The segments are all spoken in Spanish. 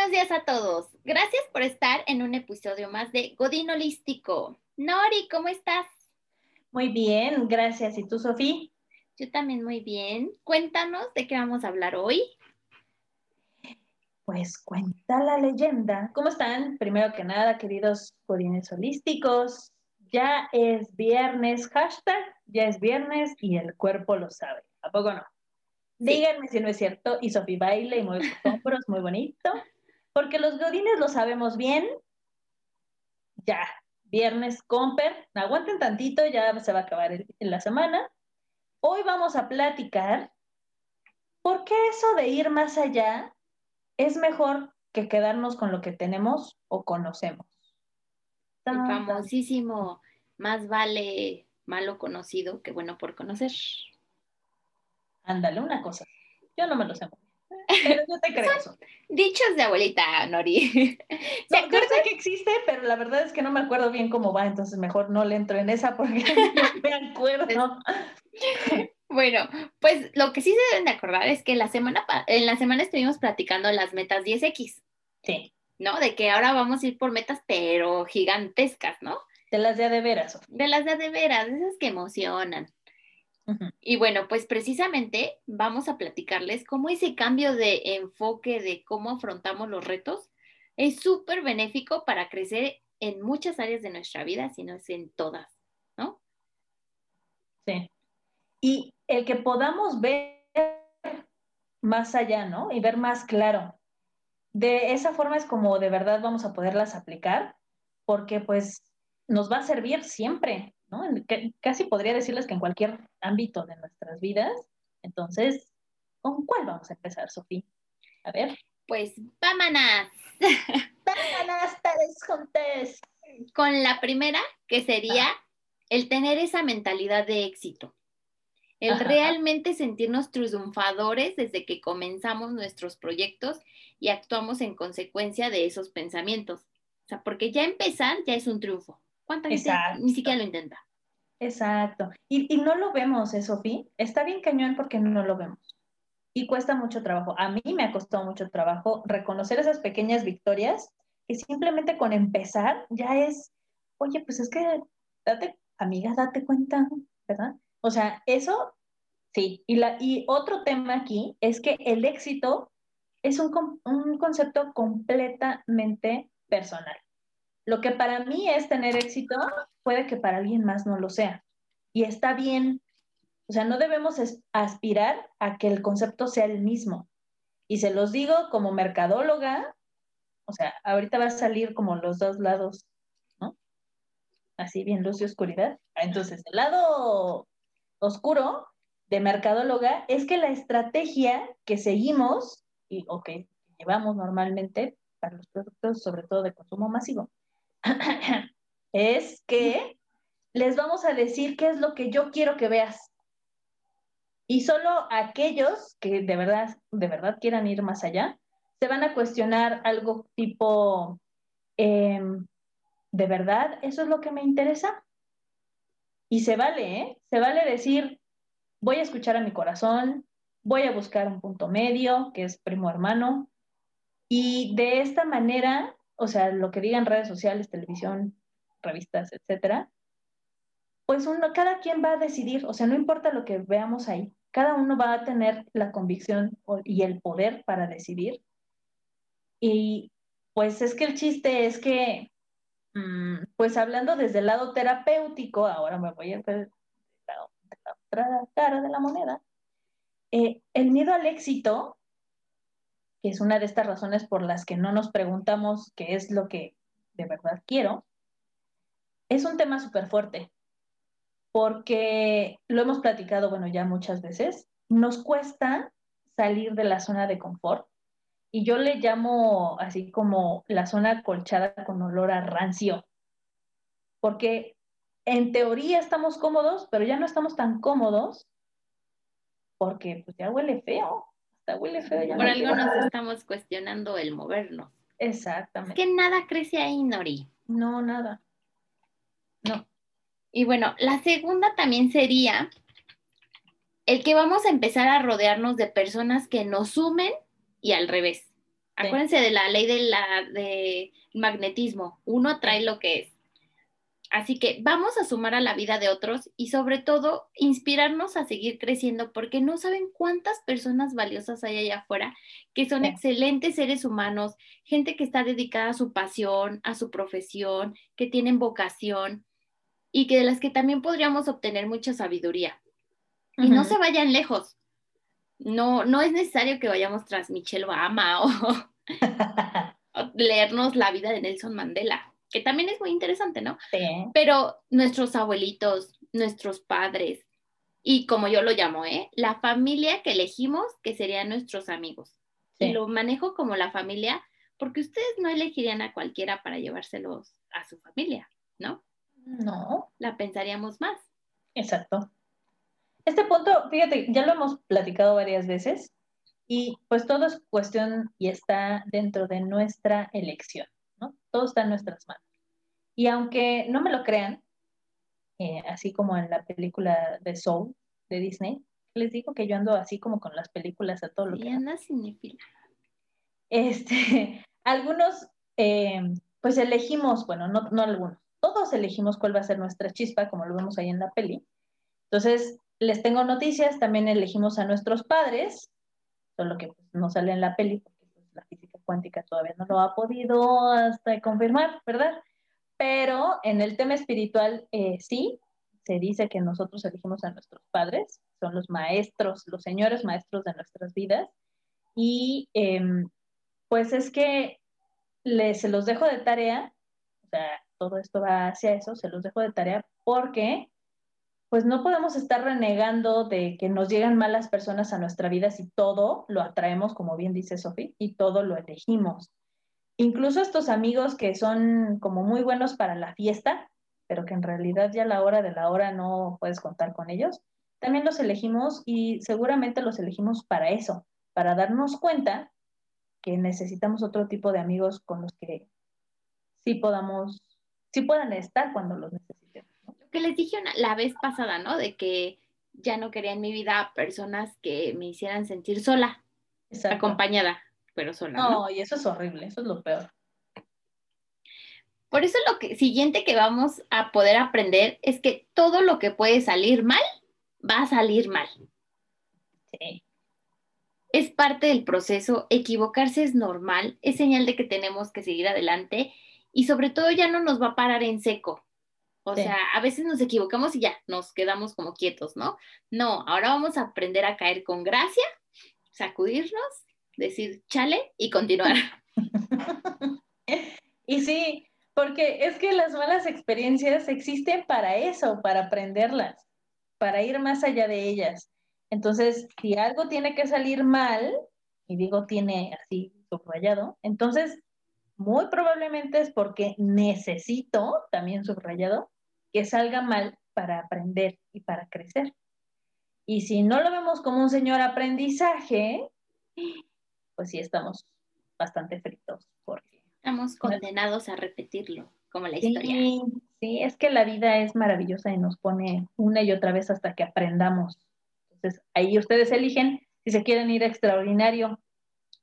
Buenos días a todos. Gracias por estar en un episodio más de Godín Holístico. Nori, ¿cómo estás? Muy bien, gracias. ¿Y tú, Sofía? Yo también muy bien. Cuéntanos de qué vamos a hablar hoy. Pues cuenta la leyenda. ¿Cómo están? Primero que nada, queridos godines holísticos, ya es viernes, hashtag, ya es viernes y el cuerpo lo sabe. ¿A poco no? Díganme si no es cierto. Y Sofía baile y mueve sus hombros, muy bonito. Porque los godines lo sabemos bien. Ya, viernes, comper. Aguanten tantito, ya se va a acabar en la semana. Hoy vamos a platicar por qué eso de ir más allá es mejor que quedarnos con lo que tenemos o conocemos. El famosísimo, más vale malo conocido que bueno por conocer. Ándale, una cosa. Yo no me lo sé. Pero yo te creo. Son dichos de abuelita, Nori. No, yo sé que existe, pero la verdad es que no me acuerdo bien cómo va, entonces mejor no le entro en esa porque no me acuerdo. Bueno, pues lo que sí se deben de acordar es que la semana, en la semana estuvimos platicando las metas 10X. Sí. ¿No? De que ahora vamos a ir por metas, pero gigantescas, ¿no? De las de de veras. De las de de veras, esas que emocionan. Y bueno, pues precisamente vamos a platicarles cómo ese cambio de enfoque de cómo afrontamos los retos es súper benéfico para crecer en muchas áreas de nuestra vida, si no es en todas, ¿no? Sí. Y el que podamos ver más allá, ¿no? Y ver más claro. De esa forma es como de verdad vamos a poderlas aplicar, porque pues nos va a servir siempre, ¿no? casi podría decirles que en cualquier ámbito de nuestras vidas. Entonces, ¿con cuál vamos a empezar, Sofía? A ver. Pues vámonos. vámonos, todos juntos. Con la primera, que sería ah. el tener esa mentalidad de éxito. El realmente sentirnos triunfadores desde que comenzamos nuestros proyectos y actuamos en consecuencia de esos pensamientos. O sea, porque ya empezar ya es un triunfo. ¿Cuánta gente ni siquiera lo intenta? Exacto. Y, no lo vemos, ¿eh, Sofía? Está bien cañón porque no lo vemos. Y cuesta mucho trabajo. A mí me ha costado mucho trabajo reconocer esas pequeñas victorias que simplemente con empezar ya es, oye, pues es que, date, amiga, date cuenta, ¿verdad? O sea, eso sí. Y, la, y otro tema aquí es que el éxito es un, un concepto completamente personal. Lo que para mí es tener éxito, puede que para alguien más no lo sea. Y está bien. O sea, no debemos aspirar a que el concepto sea el mismo. Y se los digo como mercadóloga, o sea, ahorita va a salir como los dos lados, ¿no? Así bien luz y oscuridad. Entonces, el lado oscuro de mercadóloga es que la estrategia que seguimos y o que llevamos normalmente para los productos, sobre todo de consumo masivo, es que les vamos a decir qué es lo que yo quiero que veas. Y solo aquellos que de verdad, de verdad quieran ir más allá, se van a cuestionar algo tipo, em, ¿de verdad eso es lo que me interesa? Y se vale, ¿eh? Se vale decir, voy a escuchar a mi corazón, voy a buscar un punto medio, que es primo hermano, y de esta manera o sea, lo que digan redes sociales, televisión, revistas, etcétera, pues uno, cada quien va a decidir, o sea, no importa lo que veamos ahí, cada uno va a tener la convicción y el poder para decidir. Y pues es que el chiste es que, mm, pues hablando desde el lado terapéutico, ahora me voy a ver la, otra cara de la moneda, eh, el miedo al éxito que es una de estas razones por las que no nos preguntamos qué es lo que de verdad quiero, es un tema súper fuerte, porque lo hemos platicado, bueno, ya muchas veces, nos cuesta salir de la zona de confort y yo le llamo así como la zona colchada con olor a rancio, porque en teoría estamos cómodos, pero ya no estamos tan cómodos porque pues ya huele feo. Por algo nos estamos cuestionando el movernos. Exactamente. Es que nada crece ahí, Nori. No, nada. No. Y bueno, la segunda también sería el que vamos a empezar a rodearnos de personas que nos sumen y al revés. Acuérdense de la ley del de magnetismo. Uno atrae lo que es. Así que vamos a sumar a la vida de otros y sobre todo inspirarnos a seguir creciendo porque no saben cuántas personas valiosas hay allá afuera que son excelentes seres humanos, gente que está dedicada a su pasión, a su profesión, que tienen vocación y que de las que también podríamos obtener mucha sabiduría. Y no se vayan lejos. No, no es necesario que vayamos tras Michelle Obama o leernos la vida de Nelson Mandela que también es muy interesante, ¿no? Sí. Pero nuestros abuelitos, nuestros padres, y como yo lo llamo, ¿eh? La familia que elegimos, que serían nuestros amigos. Y lo manejo como la familia, porque ustedes no elegirían a cualquiera para llevárselos a su familia, ¿no? No. La pensaríamos más. Exacto. Este punto, fíjate, ya lo hemos platicado varias veces y pues todo es cuestión y está dentro de nuestra elección. Todo está en nuestras manos. Y aunque no me lo crean, eh, así como en la película de Soul de Disney, les digo que yo ando así como con las películas a todo lo sí, que... anda cinefila. Este, algunos, eh, pues elegimos, bueno, no, no algunos, todos elegimos cuál va a ser nuestra chispa, como lo vemos ahí en la peli. Entonces, les tengo noticias, también elegimos a nuestros padres, solo que pues, no sale en la peli, la física cuántica todavía no lo ha podido hasta confirmar, ¿verdad? Pero en el tema espiritual eh, sí, se dice que nosotros elegimos a nuestros padres, son los maestros, los señores maestros de nuestras vidas. Y em, pues es que se los dejo de tarea, o sea, todo esto va hacia eso, se los dejo de tarea porque pues no podemos estar renegando de que nos llegan malas personas a nuestra vida si todo lo atraemos, como bien dice Sofi, y todo lo elegimos. Incluso estos amigos que son como muy buenos para la fiesta, pero que en realidad ya a la hora de la hora no puedes contar con ellos, también los elegimos y seguramente los elegimos para eso, para darnos cuenta que necesitamos otro tipo de amigos con los que sí podamos, sí puedan estar cuando los necesitemos que les dije la vez pasada, ¿no? De que ya no quería en mi vida personas que me hicieran sentir sola, acompañada, pero sola. No, y eso es horrible, eso es lo peor. Por eso lo que siguiente que vamos a poder aprender es que todo lo que puede salir mal va a salir mal. Sí. Es parte del proceso, equivocarse es normal, es señal de que tenemos que seguir adelante y sobre todo ya no nos va a parar en seco. O sea, a veces nos equivocamos y ya nos quedamos como quietos, ¿no? No, ahora vamos a aprender a caer con gracia, sacudirnos, decir chale y continuar. y sí, porque es que las malas experiencias existen para eso, para aprenderlas, para ir más allá de ellas. Entonces, si algo tiene que salir mal, y digo tiene así subrayado, entonces muy probablemente es porque necesito, también subrayado, que salga mal para aprender y para crecer. Y si no lo vemos como un señor aprendizaje, pues sí estamos bastante fritos porque estamos condenados a repetirlo, como la historia. Sí, es que la vida es maravillosa y nos pone una y otra vez hasta que aprendamos. Entonces, ahí ustedes eligen si se quieren ir a extraordinario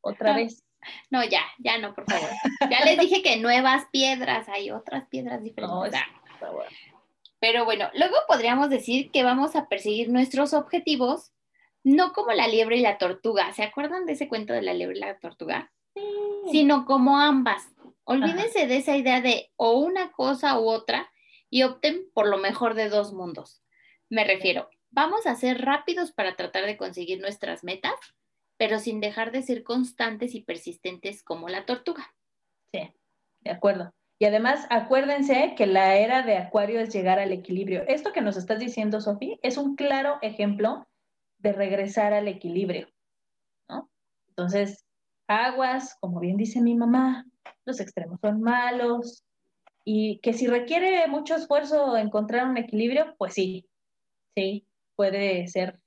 otra vez. No, ya, ya no, por favor. Ya les dije que nuevas piedras, hay otras piedras diferentes. Pero bueno, luego podríamos decir que vamos a perseguir nuestros objetivos, no como la liebre y la tortuga. ¿Se acuerdan de ese cuento de la liebre y la tortuga? Sí. Sino como ambas. Olvídense de esa idea de o una cosa u otra y opten por lo mejor de dos mundos. Me refiero, vamos a ser rápidos para tratar de conseguir nuestras metas, pero sin dejar de ser constantes y persistentes como la tortuga. Sí, de acuerdo. Y además, acuérdense que la era de Acuario es llegar al equilibrio. Esto que nos estás diciendo, Sofi, es un claro ejemplo de regresar al equilibrio, ¿no? Entonces, aguas, como bien dice mi mamá, los extremos son malos y que si requiere mucho esfuerzo encontrar un equilibrio, pues sí, sí, puede ser,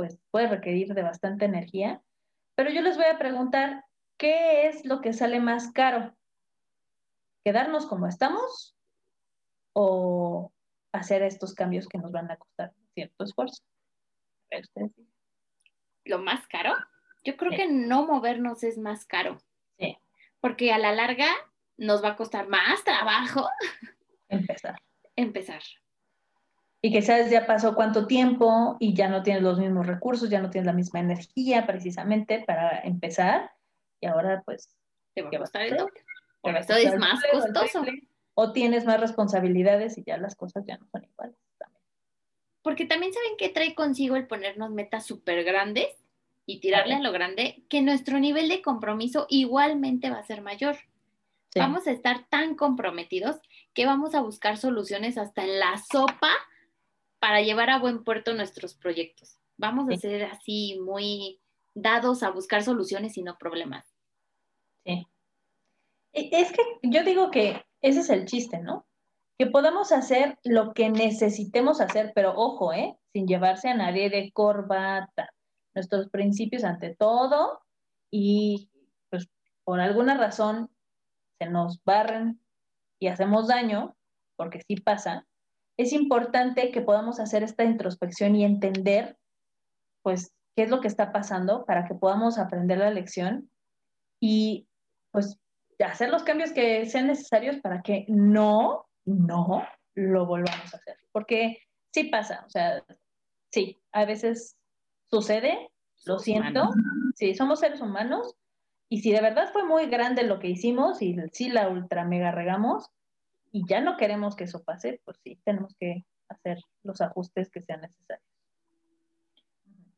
pues puede requerir de bastante energía. Pero yo les voy a preguntar, ¿qué es lo que sale más caro? quedarnos como estamos o hacer estos cambios que nos van a costar cierto esfuerzo. ¿Lo más caro? Yo creo que no movernos es más caro. Porque a la larga nos va a costar más trabajo empezar. Empezar. Y que sabes ya pasó cuánto tiempo y ya no tienes los mismos recursos, ya no tienes la misma energía precisamente para empezar. Y ahora pues... Te va a costar el doble. O esto es más costoso. O tienes más responsabilidades y ya las cosas ya no son iguales. También. Porque también saben que trae consigo el ponernos metas súper grandes y tirarle a lo grande, que nuestro nivel de compromiso igualmente va a ser mayor. Vamos a estar tan comprometidos que vamos a buscar soluciones hasta en la sopa para llevar a buen puerto nuestros proyectos. Vamos a ser así muy dados a buscar soluciones y no problemas. Sí. E, es que yo digo que ese es el chiste, ¿no? Que podamos hacer lo que necesitemos hacer, pero ojo, ¿eh? Sin llevarse a nadie de corbata. Nuestros principios ante todo y pues por alguna razón se nos barren y hacemos daño, porque sí pasa, es importante que podamos hacer esta introspección y entender, pues, qué es lo que está pasando para que podamos aprender la lección y, pues, hacer los cambios que sean necesarios para que no, no lo volvamos a hacer. Porque sí pasa, o sea, sí, a veces sucede, lo siento, sí, somos seres humanos y si de verdad fue muy grande lo que hicimos y sí la ultra mega regamos y ya no queremos que eso pase, pues sí, tenemos que hacer los ajustes que sean necesarios.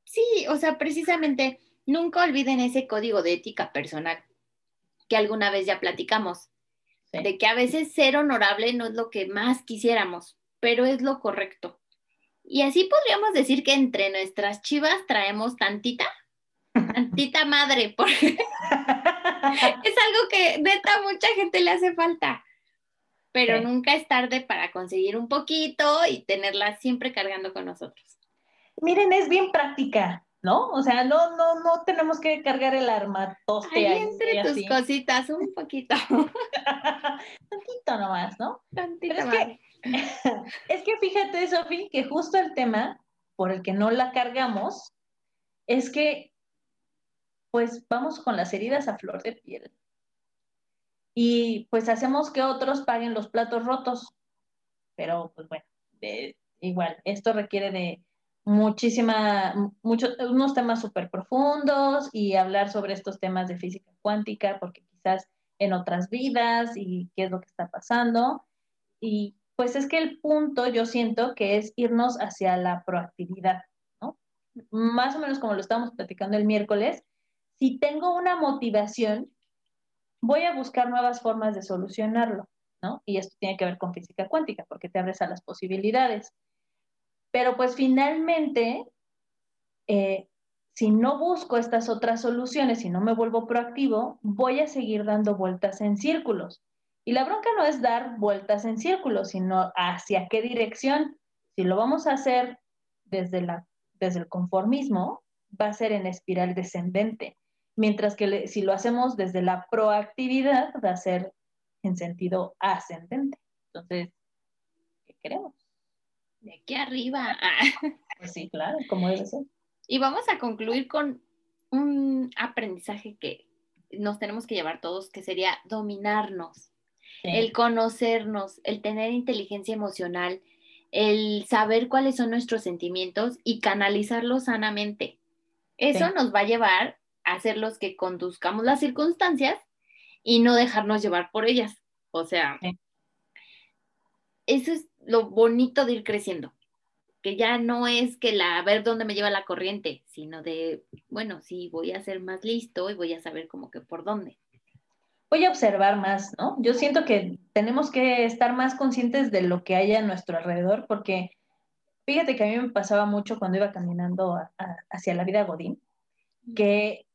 Sí, o sea, precisamente nunca olviden ese código de ética personal que alguna vez ya platicamos, de que a veces ser honorable no es lo que más quisiéramos, pero es lo correcto. Y así podríamos decir que entre nuestras chivas traemos tantita tantita madre, porque es algo que neta mucha gente le hace falta. Pero nunca es tarde para conseguir un poquito y tenerla siempre cargando con nosotros. Miren, es bien práctica, ¿no? O sea, no, no, no tenemos que cargar el armatoste ahí. entre tus cositas, un poquito. Tantito nomás, ¿no? Tantito es Que, es que fíjate, Sofi, que justo el tema por el que no la cargamos es que pues vamos con las heridas a flor de piel. Y pues hacemos que otros paguen los platos rotos. Pero pues bueno, igual, esto requiere de muchísima, muchos, unos temas súper profundos y hablar sobre estos temas de física cuántica, porque quizás en otras vidas y qué es lo que está pasando. Y pues es que el punto yo siento que es irnos hacia la proactividad, ¿no? Más o menos como lo estábamos platicando el miércoles, si tengo una motivación, voy a buscar nuevas formas de solucionarlo, ¿no? Y esto tiene que ver con física cuántica, porque te abres a las posibilidades. Pero pues finalmente, eh, si no busco estas otras soluciones, si no me vuelvo proactivo, voy a seguir dando vueltas en círculos. Y la bronca no es dar vueltas en círculos, sino hacia qué dirección. Si lo vamos a hacer desde, la, desde el conformismo, va a ser en espiral descendente mientras que si lo hacemos desde la proactividad va a ser en sentido ascendente. Entonces, ¿qué queremos? De aquí arriba. Pues sí, claro, como debe ser. Y vamos a concluir con un aprendizaje que nos tenemos que llevar todos, que sería dominarnos, el conocernos, el tener inteligencia emocional, el saber cuáles son nuestros sentimientos y canalizarlos sanamente. Eso nos va a llevar hacer los que conduzcamos las circunstancias y no dejarnos llevar por ellas. O sea, eso es lo bonito de ir creciendo, que ya no es que la a ver dónde me lleva la corriente, sino de, bueno, sí, voy a ser más listo y voy a saber como que por dónde. Voy a observar más, ¿no? Yo siento que tenemos que estar más conscientes de lo que hay a nuestro alrededor, porque fíjate que a mí me pasaba mucho cuando iba caminando hacia la vida Godín, que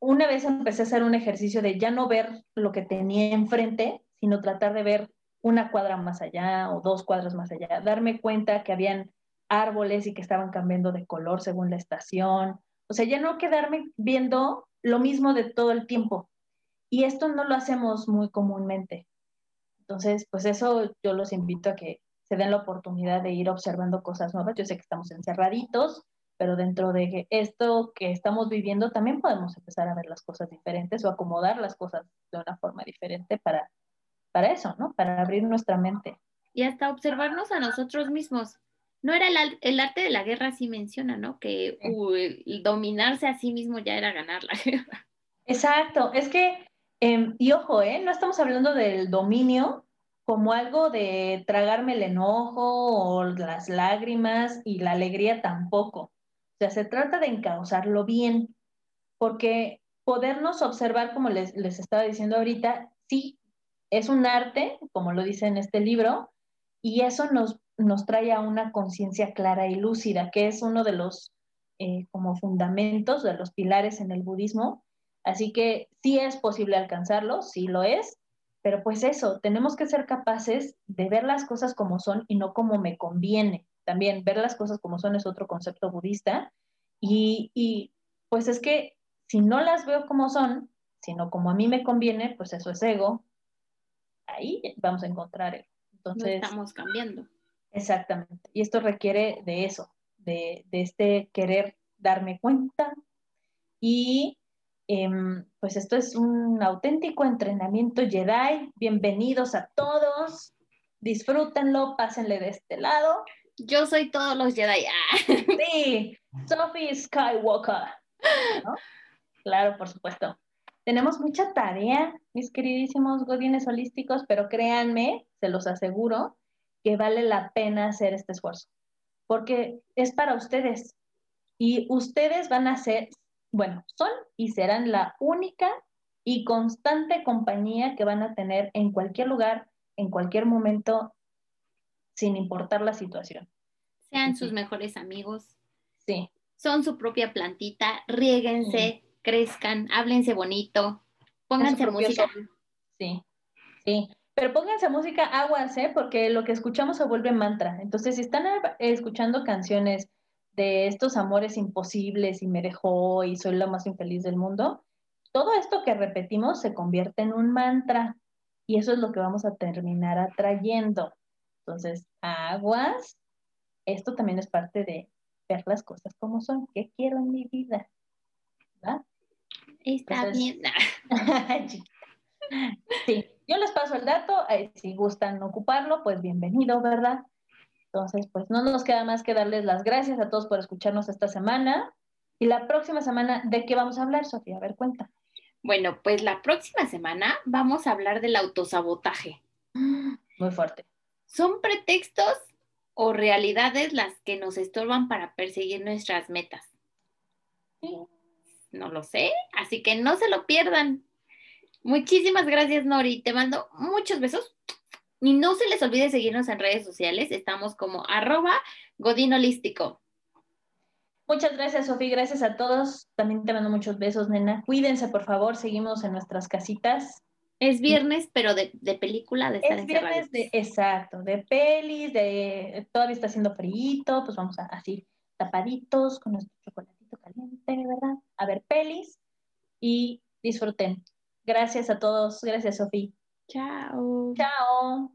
una vez empecé a hacer un ejercicio de ya no ver lo que tenía enfrente, sino tratar de ver una cuadra más allá o dos cuadras más allá, darme cuenta que habían árboles y que estaban cambiando de color según la estación. O sea, ya no quedarme viendo lo mismo de todo el tiempo. Y esto no lo hacemos muy comúnmente. Entonces, pues eso yo los invito a que se den la oportunidad de ir observando cosas nuevas. Yo sé que estamos encerraditos, pero dentro de esto que estamos viviendo también podemos empezar a ver las cosas diferentes o acomodar las cosas de una forma diferente para, para eso, ¿no? Para abrir nuestra mente. Y hasta observarnos a nosotros mismos. No era el, arte de la guerra, así menciona, ¿no? Que el dominarse a sí mismo ya era ganar la guerra. Exacto, es que, em, y ojo, ¿eh? No estamos hablando del dominio como algo de tragarme el enojo o las lágrimas y la alegría tampoco sea, se trata de encauzarlo bien, porque podernos observar, como les, estaba diciendo ahorita, sí, es un arte, como lo dice en este libro, y eso nos, nos trae a una conciencia clara y lúcida, que es uno de los eh, como fundamentos, de los pilares en el budismo. Así que sí es posible alcanzarlo, sí lo es, pero pues eso, tenemos que ser capaces de ver las cosas como son y no como me conviene también ver las cosas como son es otro concepto budista. Y, pues es que si no las veo como son, sino como a mí me conviene, pues eso es ego. Ahí vamos a encontrar ego. Entonces, estamos cambiando. Exactamente. Y esto requiere de eso, de, este querer darme cuenta. Y em, pues esto es un auténtico entrenamiento Jedi. Bienvenidos a todos. Disfrútenlo, pásenle de este lado. Yo soy todos los Jedi. Sí, Sophie Skywalker. Claro, por supuesto. Tenemos mucha tarea, mis queridísimos godines holísticos, pero créanme, se los aseguro, que vale la pena hacer este esfuerzo, porque es para ustedes. Y ustedes van a ser, bueno, son y serán la única y constante compañía que van a tener en cualquier lugar, en cualquier momento sin importar la situación. Sean sus mejores amigos. Sí. Son su propia plantita, riéguense, crezcan, háblense bonito, pónganse música. Sí, sí. Pero pónganse música aguas, ¿eh? Porque lo que escuchamos se vuelve mantra. Entonces, si están escuchando canciones de estos amores imposibles y me dejó y soy la más infeliz del mundo, todo esto que repetimos se convierte en un mantra y eso es lo que vamos a terminar atrayendo. Entonces, aguas, esto también es parte de ver las cosas como son. ¿Qué quiero en mi vida? ¿verdad? Está bien. sí, yo les paso el dato. Eh, si gustan ocuparlo, pues bienvenido, ¿verdad? Entonces, pues no nos queda más que darles las gracias a todos por escucharnos esta semana. Y la próxima semana, ¿de qué vamos a hablar, Sofía? A ver, cuenta. Bueno, pues la próxima semana vamos a hablar del autosabotaje. Muy fuerte. ¿Son pretextos o realidades las que nos estorban para perseguir nuestras metas? No lo sé, así que no se lo pierdan. Muchísimas gracias, Nori. Te mando muchos besos. Y no se les olvide seguirnos en redes sociales. Estamos como arroba godinolístico. Muchas gracias, Sofía. Gracias a todos. También te mando muchos besos, nena. Cuídense, por favor. Seguimos en nuestras casitas. Es viernes, pero de, película, de estar Es viernes, de, exacto, de pelis, de todavía está haciendo frío, pues vamos a, así, tapaditos, con nuestro chocolatito caliente, ¿verdad? A ver pelis y disfruten. Gracias a todos, gracias Sofía. Chao. Chao.